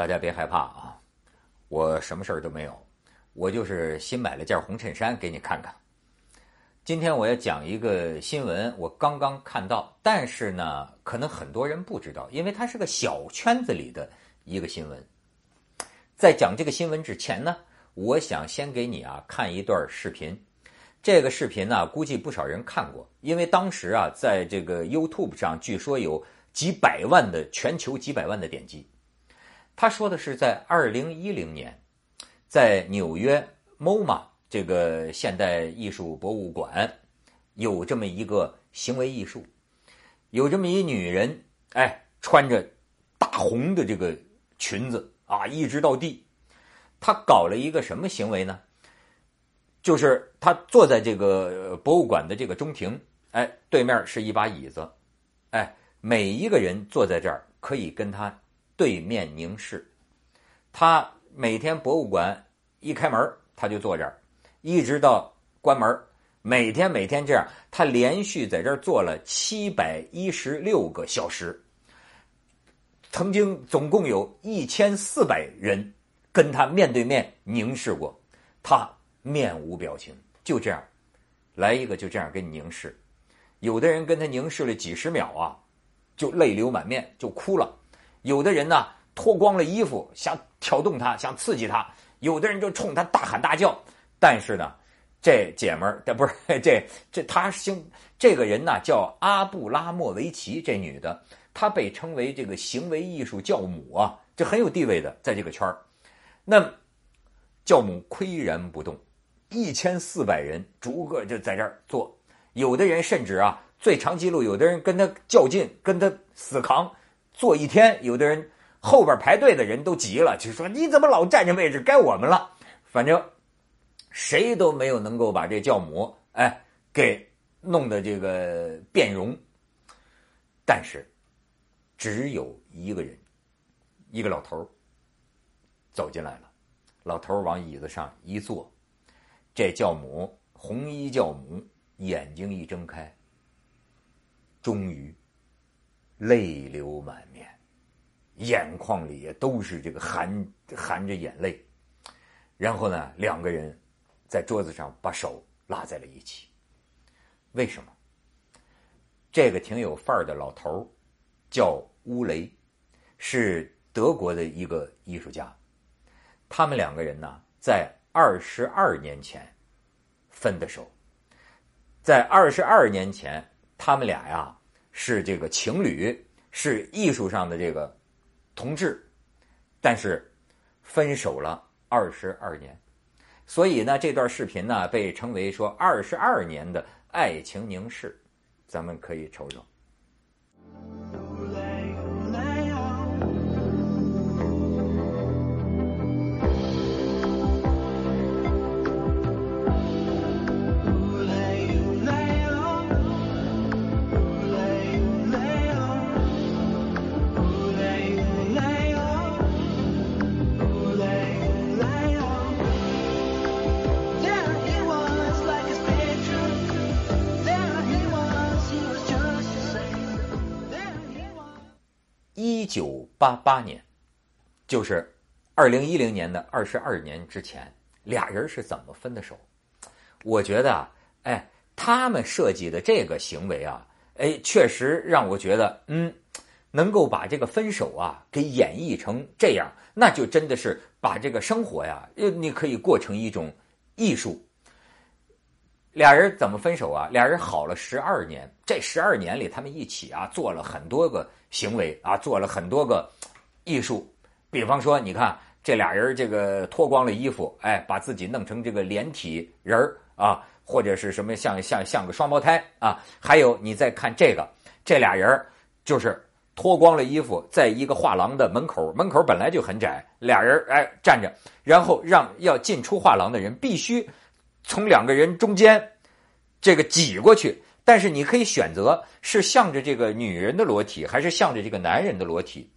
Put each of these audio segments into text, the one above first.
大家别害怕啊，我什么事儿都没有，我就是新买了件红衬衫给你看看。今天我要讲一个新闻，我刚刚看到，但是呢，可能很多人不知道，因为它是个小圈子里的一个新闻。在讲这个新闻之前呢，我想先给你啊看一段视频。这个视频呢，估计不少人看过，因为当时啊，在这个 YouTube 上，据说有几百万的全球几百万的点击。他说的是在二零一零年，在纽约 MoMA 这个现代艺术博物馆有这么一个行为艺术，有这么一女人，哎，穿着大红的这个裙子啊，一直到地，她搞了一个什么行为呢？就是她坐在这个博物馆的这个中庭，哎，对面是一把椅子，哎，每一个人坐在这儿可以跟她。对面凝视，他每天博物馆一开门，他就坐这儿，一直到关门。每天每天这样，他连续在这儿坐了七百一十六个小时。曾经总共有一千四百人跟他面对面凝视过，他面无表情，就这样，来一个就这样跟你凝视。有的人跟他凝视了几十秒啊，就泪流满面，就哭了。有的人呢脱光了衣服想挑动他，想刺激他；有的人就冲他大喊大叫。但是呢，这姐们儿，这不是 这这他姓这个人呢叫阿布拉莫维奇，这女的她被称为这个行为艺术教母啊，这很有地位的，在这个圈儿。那教母岿然不动，一千四百人逐个就在这儿坐，有的人甚至啊最长记录，有的人跟他较劲，跟他死扛。坐一天，有的人后边排队的人都急了，就说：“你怎么老占这位置？该我们了。”反正谁都没有能够把这教母哎给弄得这个变容。但是只有一个人，一个老头走进来了。老头往椅子上一坐，这教母红衣教母眼睛一睁开，终于。泪流满面，眼眶里也都是这个含含着眼泪。然后呢，两个人在桌子上把手拉在了一起。为什么？这个挺有范儿的老头叫乌雷，是德国的一个艺术家。他们两个人呢，在二十二年前分的手。在二十二年前，他们俩呀。是这个情侣，是艺术上的这个同志，但是分手了二十二年，所以呢，这段视频呢被称为说二十二年的爱情凝视，咱们可以瞅瞅。九八八年，就是二零一零年的二十二年之前，俩人是怎么分的手？我觉得啊，哎，他们设计的这个行为啊，哎，确实让我觉得，嗯，能够把这个分手啊给演绎成这样，那就真的是把这个生活呀，你可以过成一种艺术。俩人怎么分手啊？俩人好了十二年，这十二年里，他们一起啊做了很多个行为啊，做了很多个艺术。比方说，你看这俩人这个脱光了衣服，哎，把自己弄成这个连体人儿啊，或者是什么像像像个双胞胎啊。还有你再看这个，这俩人就是脱光了衣服，在一个画廊的门口，门口本来就很窄，俩人哎站着，然后让要进出画廊的人必须。从两个人中间，这个挤过去，但是你可以选择是向着这个女人的裸体，还是向着这个男人的裸体。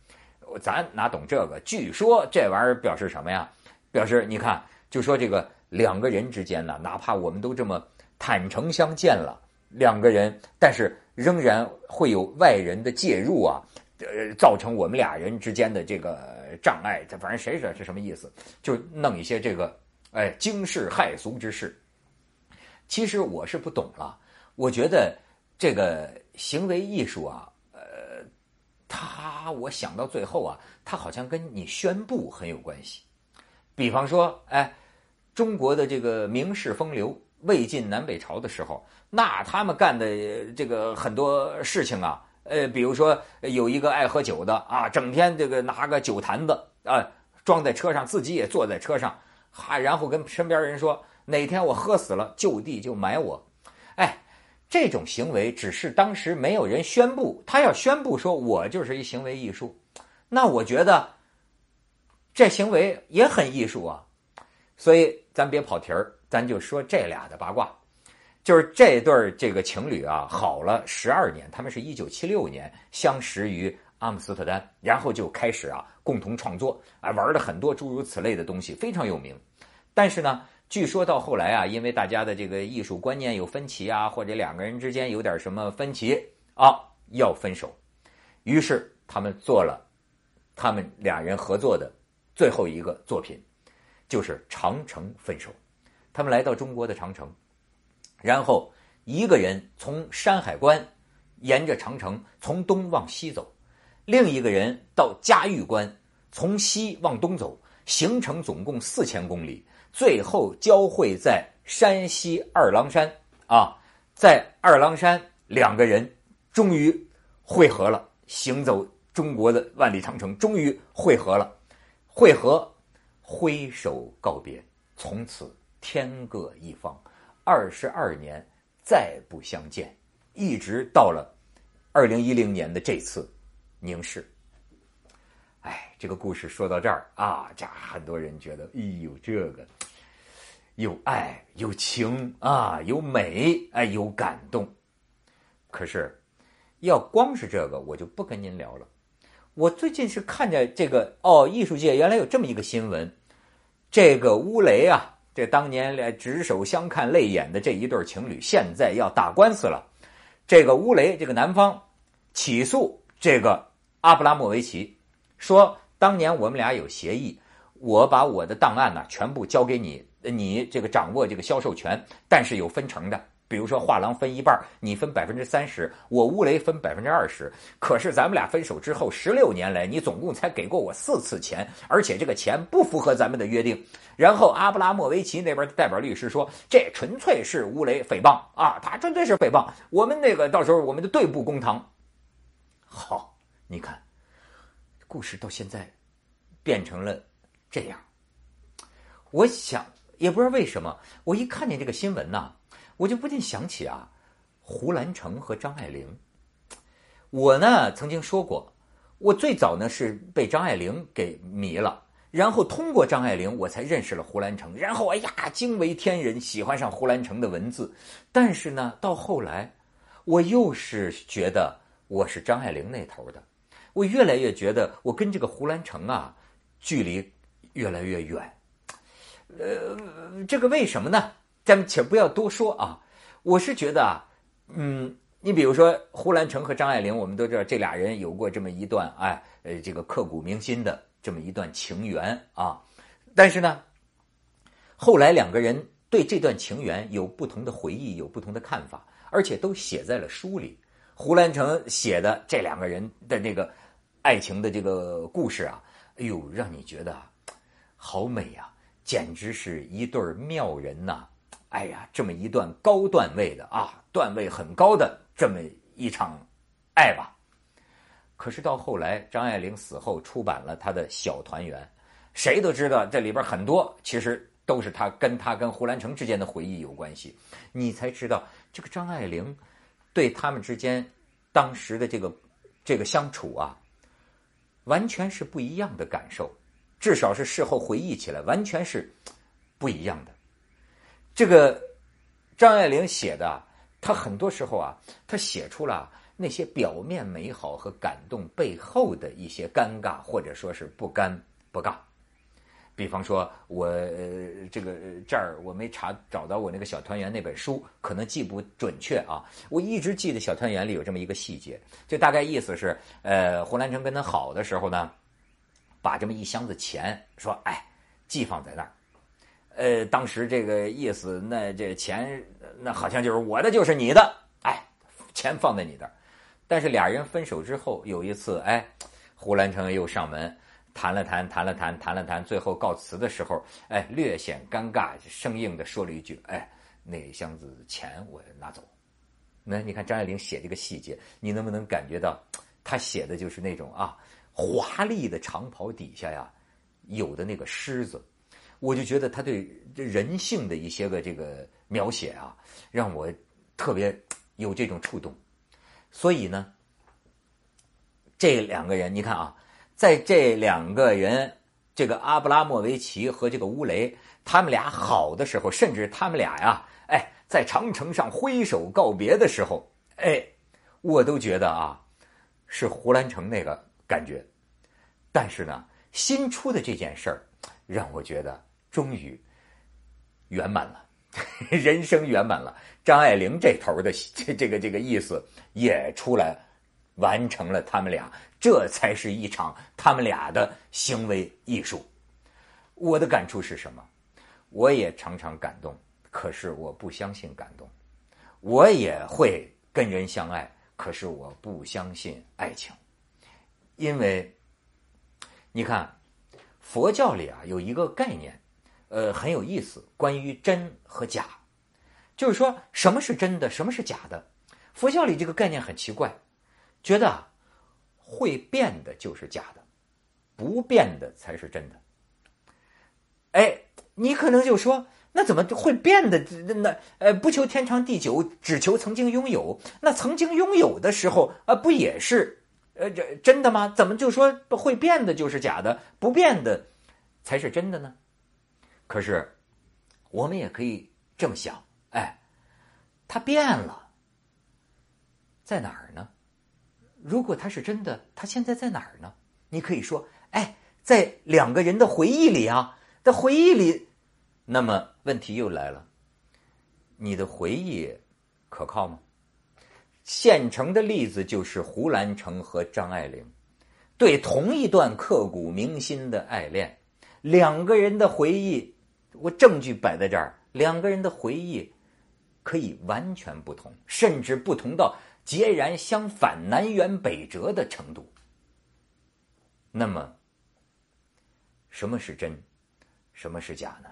咱哪懂这个？据说这玩意儿表示什么呀？表示你看，就说这个两个人之间呢，哪怕我们都这么坦诚相见了，两个人，但是仍然会有外人的介入啊，呃，造成我们俩人之间的这个障碍，这反正谁知道是什么意思？就弄一些这个哎惊世骇俗之事。其实我是不懂了，我觉得这个行为艺术啊，呃，它我想到最后啊，它好像跟你宣布很有关系。比方说，哎，中国的这个名士风流，魏晋南北朝的时候，那他们干的这个很多事情啊。呃，比如说有一个爱喝酒的啊，整天这个拿个酒坛子啊装在车上，自己也坐在车上，哈，然后跟身边人说哪天我喝死了，就地就埋我。哎，这种行为只是当时没有人宣布，他要宣布说我就是一行为艺术，那我觉得这行为也很艺术啊。所以咱别跑题儿，咱就说这俩的八卦。就是这对这个情侣啊，好了十二年，他们是一九七六年相识于阿姆斯特丹，然后就开始啊共同创作，啊玩了很多诸如此类的东西，非常有名。但是呢，据说到后来啊，因为大家的这个艺术观念有分歧啊，或者两个人之间有点什么分歧啊，要分手。于是他们做了他们俩人合作的最后一个作品，就是《长城分手》。他们来到中国的长城。然后一个人从山海关沿着长城从东往西走，另一个人到嘉峪关从西往东走，行程总共四千公里，最后交汇在山西二郎山啊，在二郎山两个人终于汇合了，行走中国的万里长城终于汇合了，汇合挥手告别，从此天各一方。二十二年再不相见，一直到了二零一零年的这次凝视。哎，这个故事说到这儿啊，这很多人觉得，哎呦，这个有爱有情啊，有美哎，有感动。可是要光是这个，我就不跟您聊了。我最近是看见这个哦，艺术界原来有这么一个新闻，这个乌雷啊。这当年来执手相看泪眼的这一对情侣，现在要打官司了。这个乌雷，这个男方起诉这个阿布拉莫维奇，说当年我们俩有协议，我把我的档案呢全部交给你，你这个掌握这个销售权，但是有分成的。比如说画廊分一半，你分百分之三十，我乌雷分百分之二十。可是咱们俩分手之后十六年来，你总共才给过我四次钱，而且这个钱不符合咱们的约定。然后阿布拉莫维奇那边的代表律师说，这纯粹是乌雷诽谤啊，他纯粹是诽谤。我们那个到时候我们就对簿公堂。好，你看，故事到现在变成了这样。我想也不知道为什么，我一看见这个新闻呐。我就不禁想起啊，胡兰成和张爱玲。我呢曾经说过，我最早呢是被张爱玲给迷了，然后通过张爱玲我才认识了胡兰成，然后哎呀惊为天人，喜欢上胡兰成的文字。但是呢，到后来我又是觉得我是张爱玲那头的，我越来越觉得我跟这个胡兰成啊距离越来越远。呃，这个为什么呢？咱们且不要多说啊，我是觉得啊，嗯，你比如说胡兰成和张爱玲，我们都知道这俩人有过这么一段哎，呃，这个刻骨铭心的这么一段情缘啊。但是呢，后来两个人对这段情缘有不同的回忆，有不同的看法，而且都写在了书里。胡兰成写的这两个人的那个爱情的这个故事啊，哎呦，让你觉得好美呀，简直是一对妙人呐。哎呀，这么一段高段位的啊，段位很高的这么一场爱吧。可是到后来，张爱玲死后出版了她的《小团圆》，谁都知道这里边很多其实都是她跟她跟胡兰成之间的回忆有关系。你才知道这个张爱玲对他们之间当时的这个这个相处啊，完全是不一样的感受，至少是事后回忆起来，完全是不一样的。这个张爱玲写的，她很多时候啊，她写出了那些表面美好和感动背后的一些尴尬，或者说是不尴不尬。比方说，我这个这儿我没查找到我那个小团圆那本书，可能记不准确啊。我一直记得小团圆里有这么一个细节，就大概意思是，呃，胡兰成跟他好的时候呢，把这么一箱子钱说，哎，寄放在那儿。呃，当时这个意思，那这钱那好像就是我的就是你的，哎，钱放在你这儿。但是俩人分手之后，有一次，哎，胡兰成又上门谈了谈，谈了谈，谈了谈，最后告辞的时候，哎，略显尴尬，生硬的说了一句：“哎，那箱子钱我拿走。”那你看张爱玲写这个细节，你能不能感觉到，她写的就是那种啊，华丽的长袍底下呀，有的那个狮子，我就觉得他对人性的一些个这个描写啊，让我特别有这种触动。所以呢，这两个人，你看啊，在这两个人，这个阿布拉莫维奇和这个乌雷，他们俩好的时候，甚至他们俩呀，哎，在长城上挥手告别的时候，哎，我都觉得啊，是胡兰成那个感觉。但是呢，新出的这件事儿，让我觉得终于圆满了。人生圆满了，张爱玲这头的这这个这个意思也出来，完成了他们俩，这才是一场他们俩的行为艺术。我的感触是什么？我也常常感动，可是我不相信感动。我也会跟人相爱，可是我不相信爱情，因为你看佛教里啊有一个概念。呃，很有意思。关于真和假，就是说什么是真的，什么是假的？佛教里这个概念很奇怪，觉得会变的就是假的，不变的才是真的。哎，你可能就说，那怎么会变的？那呃，不求天长地久，只求曾经拥有。那曾经拥有的时候啊，不也是呃这真的吗？怎么就说会变的就是假的，不变的才是真的呢？可是，我们也可以这么想，哎，他变了，在哪儿呢？如果他是真的，他现在在哪儿呢？你可以说，哎，在两个人的回忆里啊，在回忆里。那么问题又来了，你的回忆可靠吗？现成的例子就是胡兰成和张爱玲对同一段刻骨铭心的爱恋，两个人的回忆。我证据摆在这儿，两个人的回忆可以完全不同，甚至不同到截然相反、南辕北辙的程度。那么，什么是真，什么是假呢？